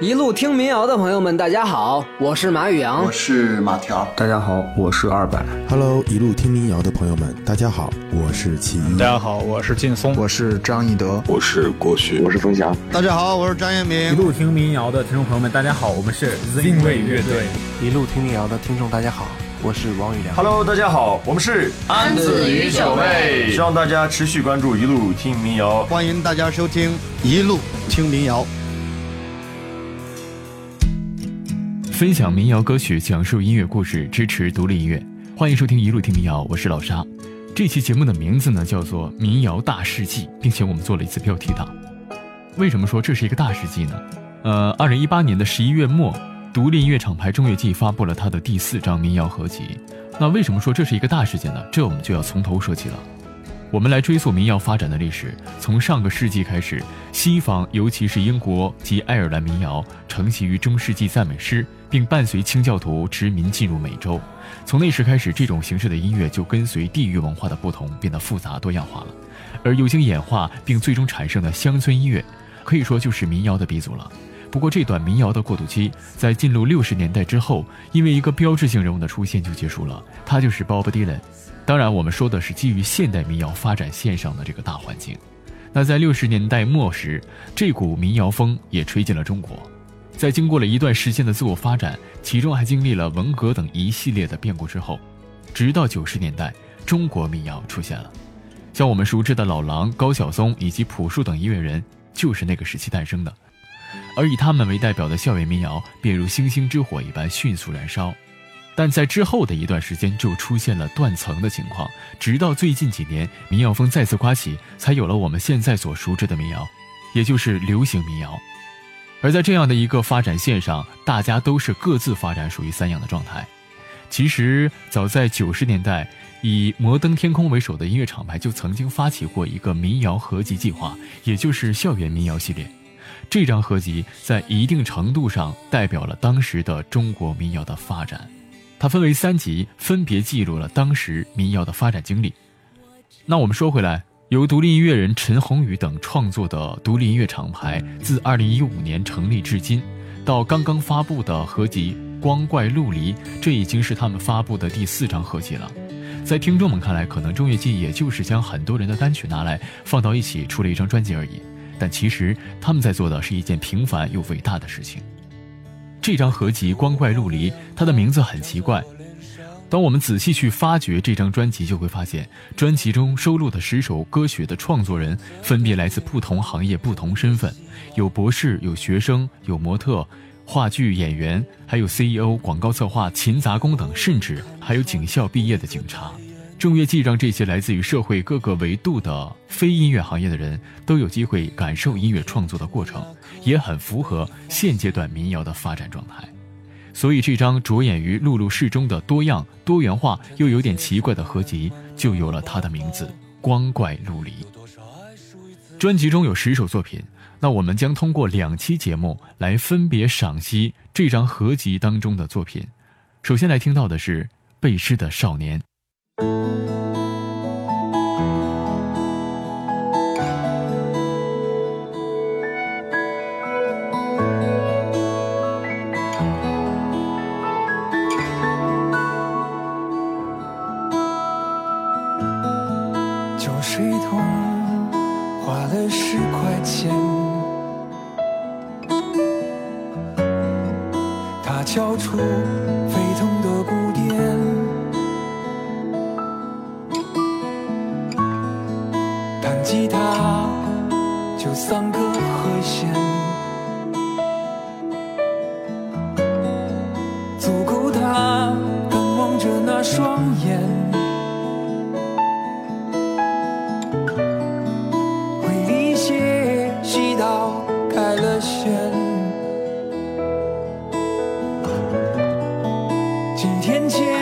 一路听民谣的朋友们，大家好，我是马宇阳，我是马条，大家好，我是二百。Hello，一路听民谣的朋友们，大家好，我是齐豫。大家好，我是劲松，我是张一德，我是郭旭，我是冯翔。大家好，我是张彦明。一路听民谣的听众朋友们，大家好，我们是 Zinway 乐队。一路听民谣的听众，大家好，我是王宇良。Hello，大家好，我们是安子与小妹。希望大家持续关注一路听民谣，欢迎大家收听一路听民谣。分享民谣歌曲，讲述音乐故事，支持独立音乐。欢迎收听一路听民谣，我是老沙。这期节目的名字呢叫做《民谣大世纪》，并且我们做了一次标题党。为什么说这是一个大世纪呢？呃，二零一八年的十一月末，独立音乐厂牌中乐季发布了它的第四张民谣合集。那为什么说这是一个大事件呢？这我们就要从头说起了。我们来追溯民谣发展的历史，从上个世纪开始，西方尤其是英国及爱尔兰民谣承袭于中世纪赞美诗，并伴随清教徒殖民进入美洲。从那时开始，这种形式的音乐就跟随地域文化的不同变得复杂多样化了。而有经演化并最终产生的乡村音乐，可以说就是民谣的鼻祖了。不过这段民谣的过渡期在进入六十年代之后，因为一个标志性人物的出现就结束了，他就是 Bob Dylan。当然，我们说的是基于现代民谣发展线上的这个大环境。那在六十年代末时，这股民谣风也吹进了中国。在经过了一段时间的自我发展，其中还经历了文革等一系列的变故之后，直到九十年代，中国民谣出现了。像我们熟知的老狼、高晓松以及朴树等音乐人，就是那个时期诞生的。而以他们为代表的校园民谣，便如星星之火一般迅速燃烧。但在之后的一段时间，就出现了断层的情况，直到最近几年，民谣风再次刮起，才有了我们现在所熟知的民谣，也就是流行民谣。而在这样的一个发展线上，大家都是各自发展，属于三养的状态。其实，早在九十年代，以摩登天空为首的音乐厂牌就曾经发起过一个民谣合集计划，也就是校园民谣系列。这张合集在一定程度上代表了当时的中国民谣的发展。它分为三集，分别记录了当时民谣的发展经历。那我们说回来，由独立音乐人陈鸿宇等创作的独立音乐厂牌，自2015年成立至今，到刚刚发布的合集《光怪陆离》，这已经是他们发布的第四张合集了。在听众们看来，可能中乐季也就是将很多人的单曲拿来放到一起出了一张专辑而已，但其实他们在做的是一件平凡又伟大的事情。这张合集《光怪陆离》，它的名字很奇怪。当我们仔细去发掘这张专辑，就会发现专辑中收录的十首歌曲的创作人分别来自不同行业、不同身份，有博士、有学生、有模特、话剧演员，还有 CEO、广告策划、勤杂工等，甚至还有警校毕业的警察。正乐季让这些来自于社会各个维度的非音乐行业的人都有机会感受音乐创作的过程，也很符合现阶段民谣的发展状态。所以，这张着眼于陆路适中的多样、多元化又有点奇怪的合集，就有了它的名字《光怪陆离》。专辑中有十首作品，那我们将通过两期节目来分别赏析这张合集当中的作品。首先来听到的是《背诗的少年》。Música 今天结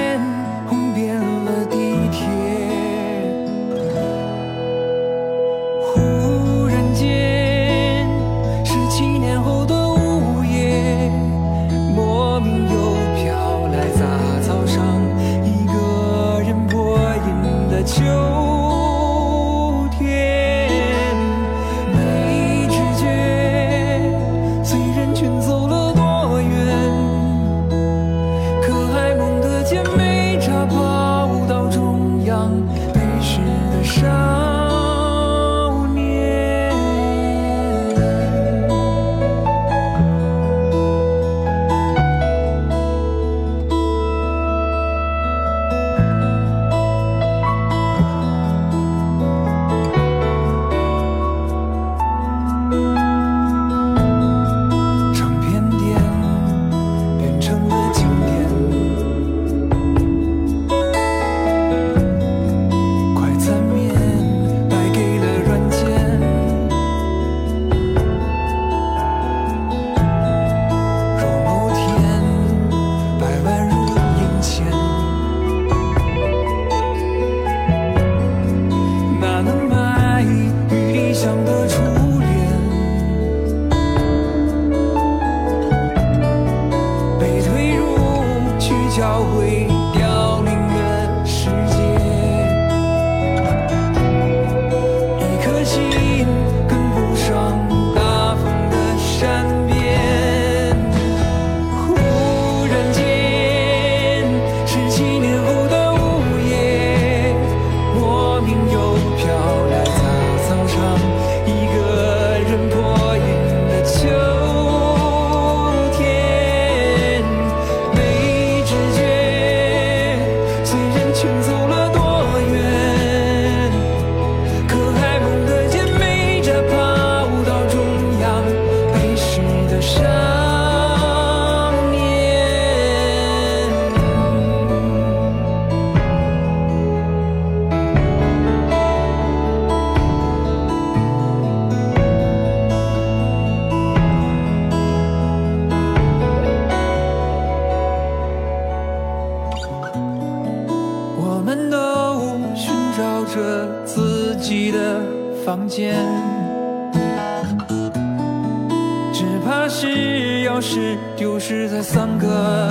是在三个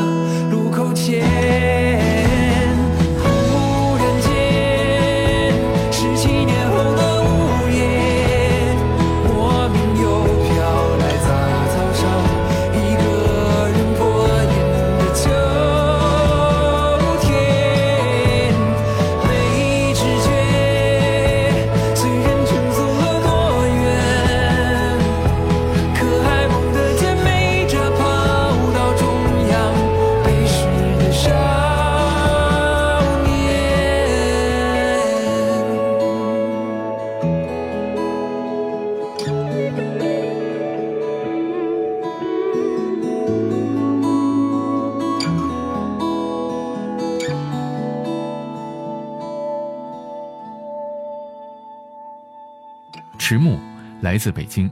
路口前。迟暮来自北京，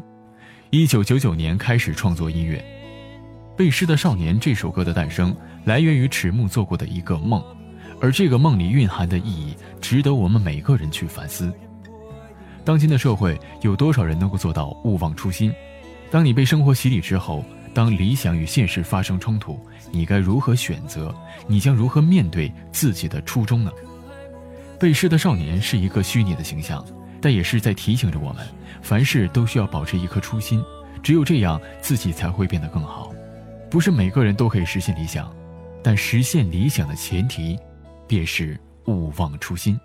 一九九九年开始创作音乐。《背诗的少年》这首歌的诞生来源于迟暮做过的一个梦，而这个梦里蕴含的意义值得我们每个人去反思。当今的社会有多少人能够做到勿忘初心？当你被生活洗礼之后，当理想与现实发生冲突，你该如何选择？你将如何面对自己的初衷呢？《背诗的少年》是一个虚拟的形象。但也是在提醒着我们，凡事都需要保持一颗初心，只有这样，自己才会变得更好。不是每个人都可以实现理想，但实现理想的前提，便是勿忘初心。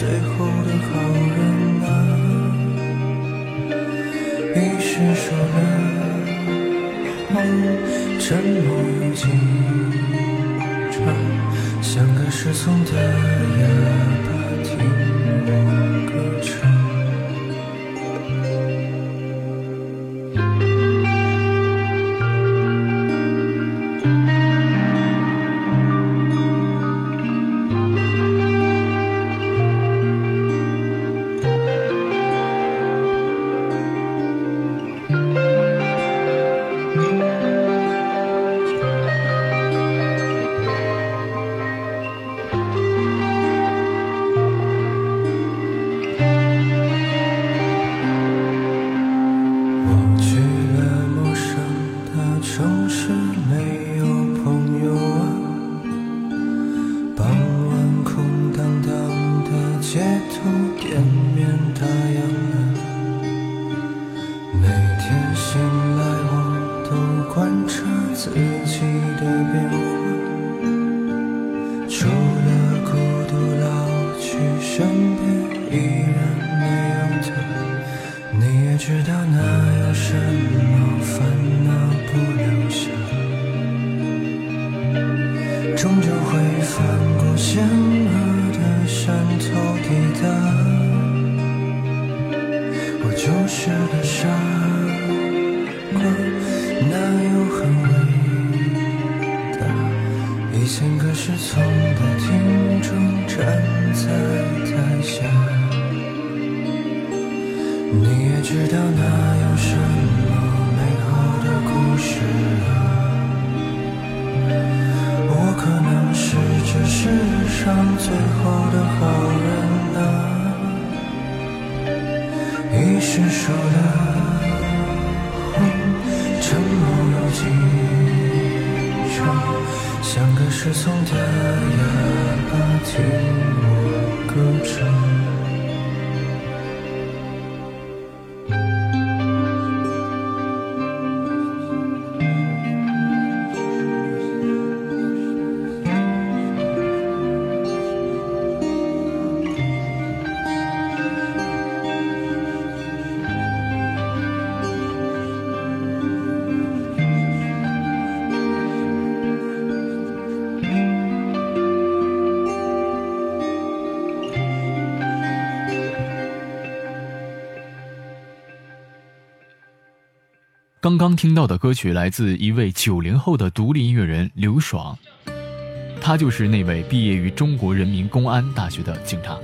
最后的好人啊！于是说了谎，沉默又紧张，像个失聪的哑巴听我歌唱。也知道那有什么美好的故事了？我可能是这世上最后的好人啊！于是说了，沉默有几场。送的哑巴，听我歌唱。刚刚听到的歌曲来自一位九零后的独立音乐人刘爽，他就是那位毕业于中国人民公安大学的警察。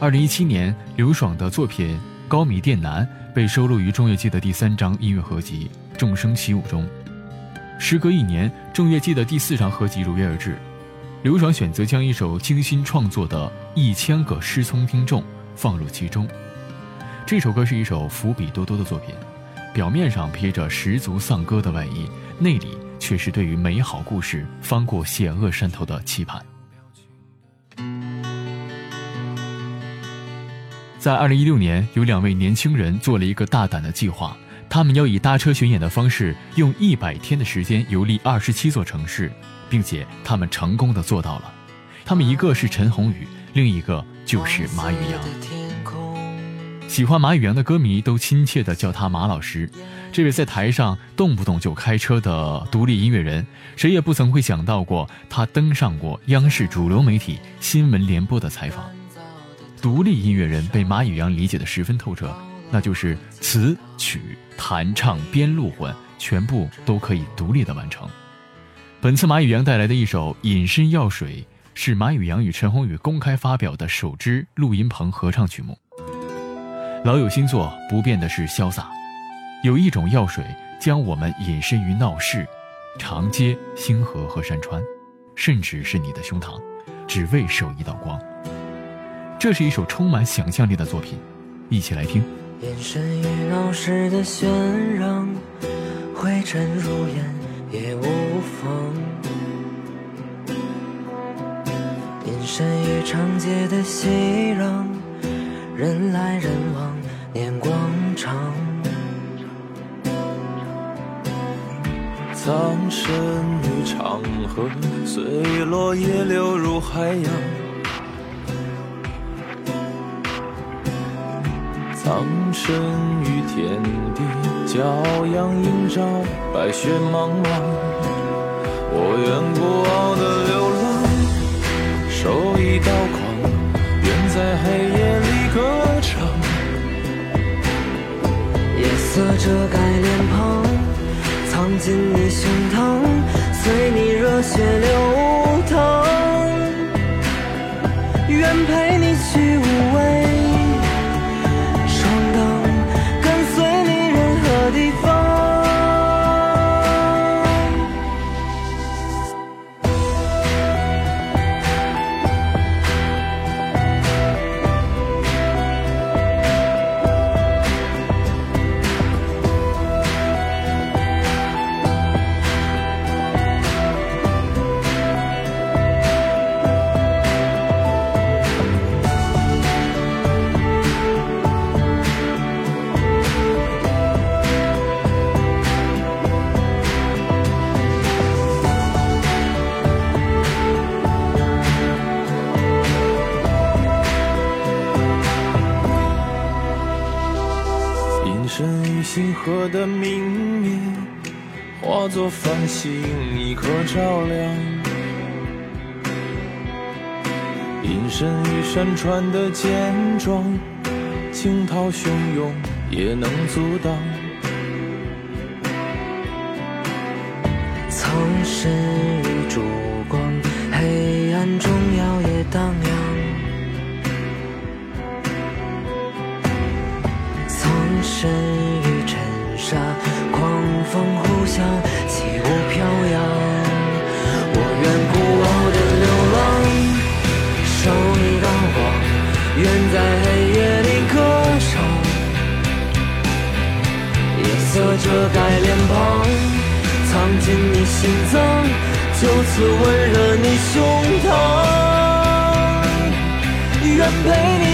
二零一七年，刘爽的作品《高米店男》被收录于中乐季的第三张音乐合集《众生起舞》中。时隔一年，众乐季的第四张合集如约而至，刘爽选择将一首精心创作的《一千个失聪听众》放入其中。这首歌是一首伏笔多多的作品。表面上披着十足丧歌的外衣，内里却是对于美好故事翻过险恶山头的期盼。在二零一六年，有两位年轻人做了一个大胆的计划，他们要以搭车巡演的方式，用一百天的时间游历二十七座城市，并且他们成功的做到了。他们一个是陈鸿宇，另一个就是马宇阳。喜欢马宇阳的歌迷都亲切地叫他马老师。这位在台上动不动就开车的独立音乐人，谁也不曾会想到过他登上过央视主流媒体新闻联播的采访。独立音乐人被马宇阳理解的十分透彻，那就是词曲弹唱编录混全部都可以独立的完成。本次马宇阳带来的一首《隐身药水》，是马宇阳与陈鸿宇公开发表的首支录音棚合唱曲目。老友新作，不变的是潇洒。有一种药水，将我们隐身于闹市、长街、星河和山川，甚至是你的胸膛，只为守一道光。这是一首充满想象力的作品，一起来听。隐身于闹市的喧嚷，灰尘如烟也无妨。隐身于长街的熙攘，人来人往。年广场，藏身于长河，随落叶流入海洋。藏身于天地，骄阳映照，白雪茫茫。我愿孤傲的流浪，守一道光，愿在黑夜里歌唱。夜色遮盖脸庞，藏进你胸膛，随你热血流淌，愿陪你去无化作繁星一颗照亮。隐身于山川的坚壮，惊涛汹涌也能阻挡。藏身于烛光，黑暗中摇曳荡漾。遮盖脸庞，藏进你心脏，就此温热你胸膛，愿陪你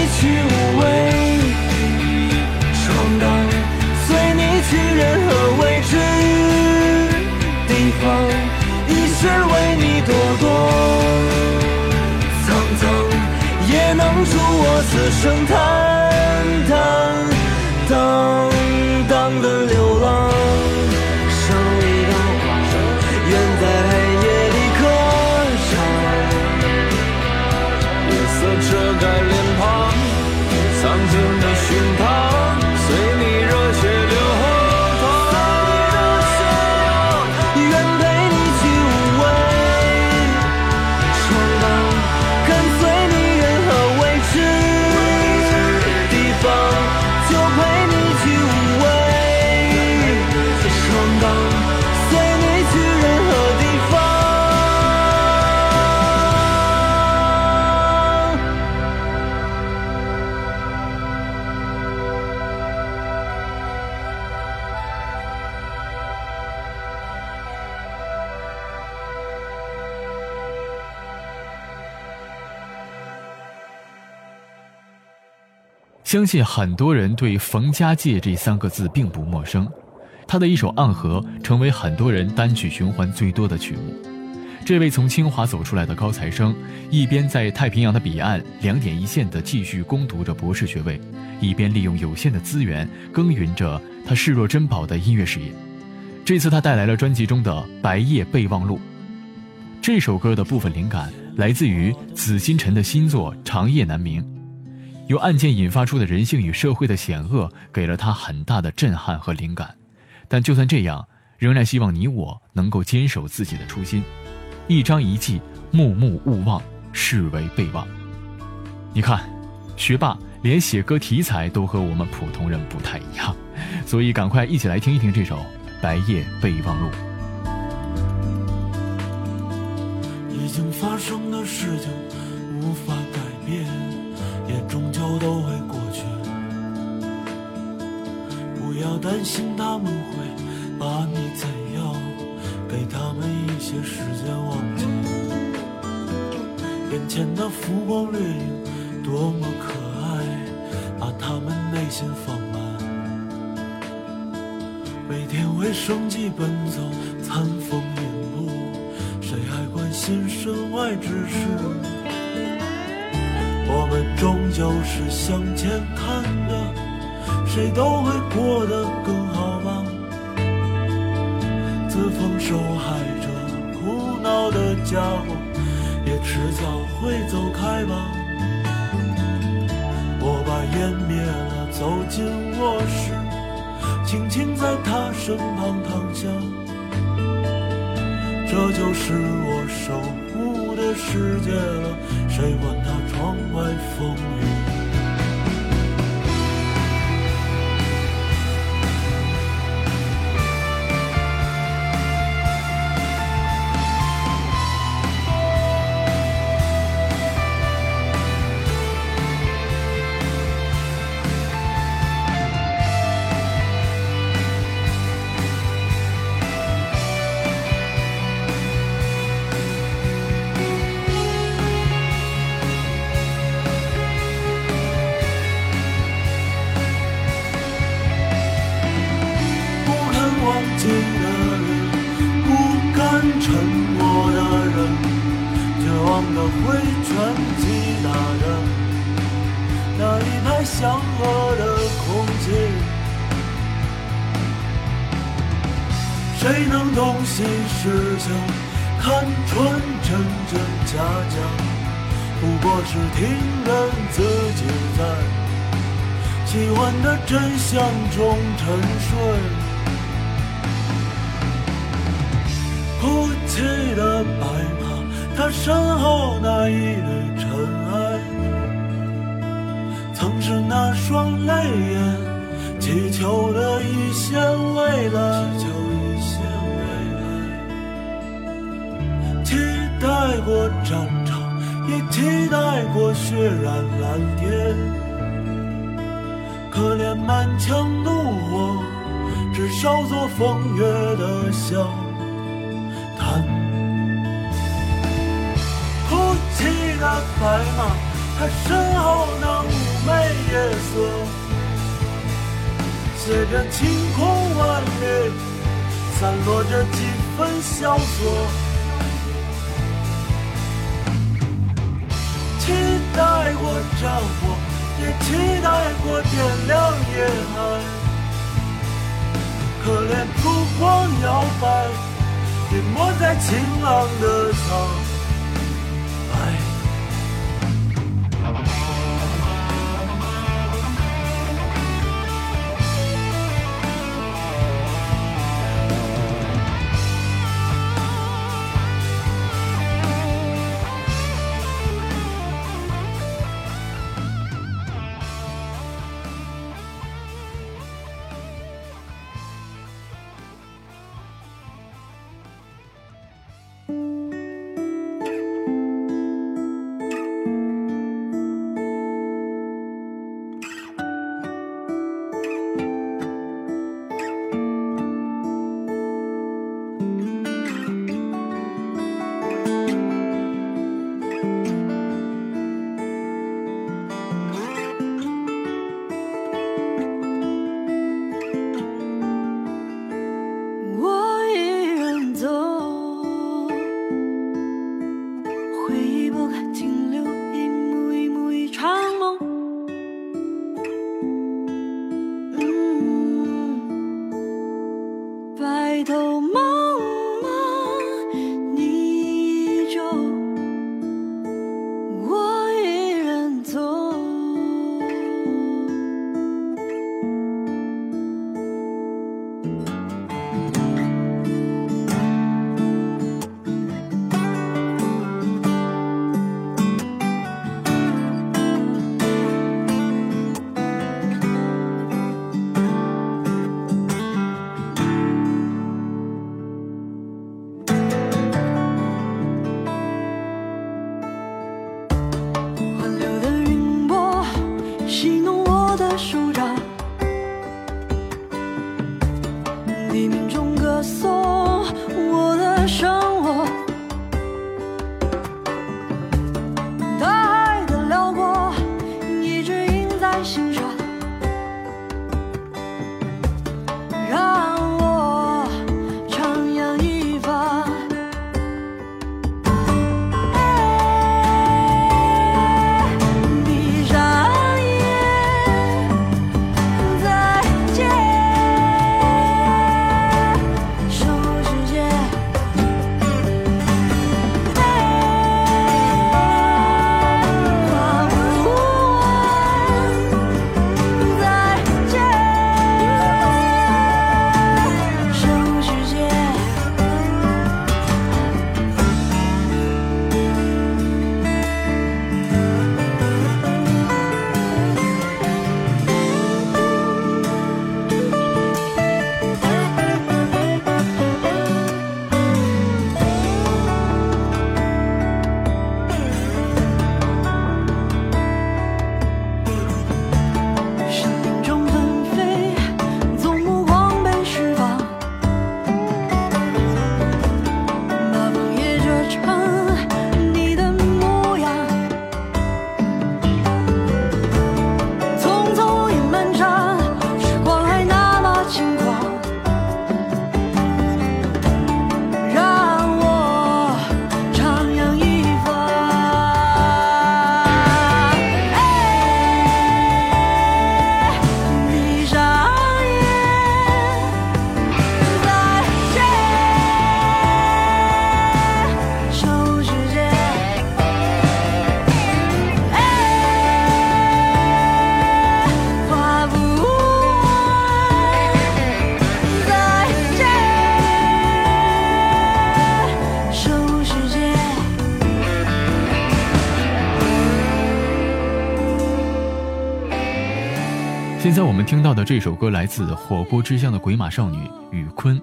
相信很多人对冯家界这三个字并不陌生，他的一首《暗河》成为很多人单曲循环最多的曲目。这位从清华走出来的高材生，一边在太平洋的彼岸两点一线的继续攻读着博士学位，一边利用有限的资源耕耘着他视若珍宝的音乐事业。这次他带来了专辑中的《白夜备忘录》。这首歌的部分灵感来自于紫金陈的新作《长夜难明》。由案件引发出的人性与社会的险恶，给了他很大的震撼和灵感。但就算这样，仍然希望你我能够坚守自己的初心。一张一记，目目勿忘，视为备忘。你看，学霸连写歌题材都和我们普通人不太一样，所以赶快一起来听一听这首《白夜备忘录》。已经发生的事情无法改变。也终究都会过去，不要担心他们会把你怎样，给他们一些时间忘记。眼前的浮光掠影多么可爱，把他们内心放慢。每天为生计奔走，餐风饮露，谁还关心身外之事？我们终就是向前看的，谁都会过得更好吧。自封受害者、苦恼的家伙，也迟早会走开吧。我把烟灭了，走进卧室，轻轻在他身旁躺下。这就是我守护的世界了，谁管他？窗外风雨。祥和的空气，谁能洞悉事情，看穿真真假假？不过是听人自己在喜欢的真相中沉睡。哭泣的白他，身后那一缕尘埃。曾是那双泪眼，祈求的一线未来，祈求一线未来，期待过战场，也期待过血染蓝天。可怜满腔怒火，只烧作风月的笑的白马，他身后那妩媚夜色，随着晴空万里，散落着几分萧索。期待过战火，也期待过点亮夜海，可怜烛光摇摆，淹没在晴朗的苍。现听到的这首歌来自火锅之乡的鬼马少女宇坤，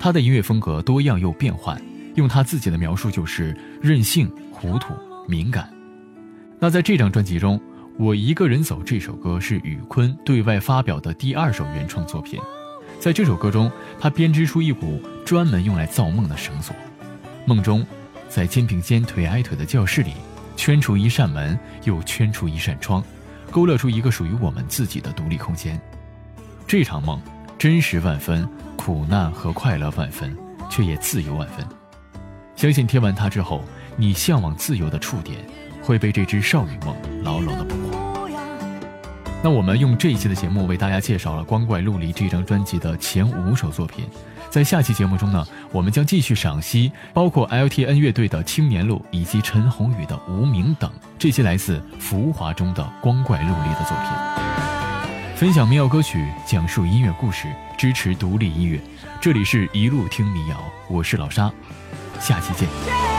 她的音乐风格多样又变幻，用她自己的描述就是任性、糊涂、敏感。那在这张专辑中，《我一个人走》这首歌是宇坤对外发表的第二首原创作品。在这首歌中，他编织出一股专门用来造梦的绳索，梦中，在肩并肩腿挨腿的教室里。圈出一扇门，又圈出一扇窗，勾勒出一个属于我们自己的独立空间。这场梦真实万分，苦难和快乐万分，却也自由万分。相信贴完它之后，你向往自由的触点会被这只少女梦牢牢的捕获。那我们用这一期的节目为大家介绍了光怪陆离这张专辑的前五首作品，在下期节目中呢，我们将继续赏析包括 LTN 乐队的《青年路》以及陈鸿宇的《无名》等这些来自浮华中的光怪陆离的作品，分享民谣歌曲，讲述音乐故事，支持独立音乐。这里是一路听民谣，我是老沙，下期见。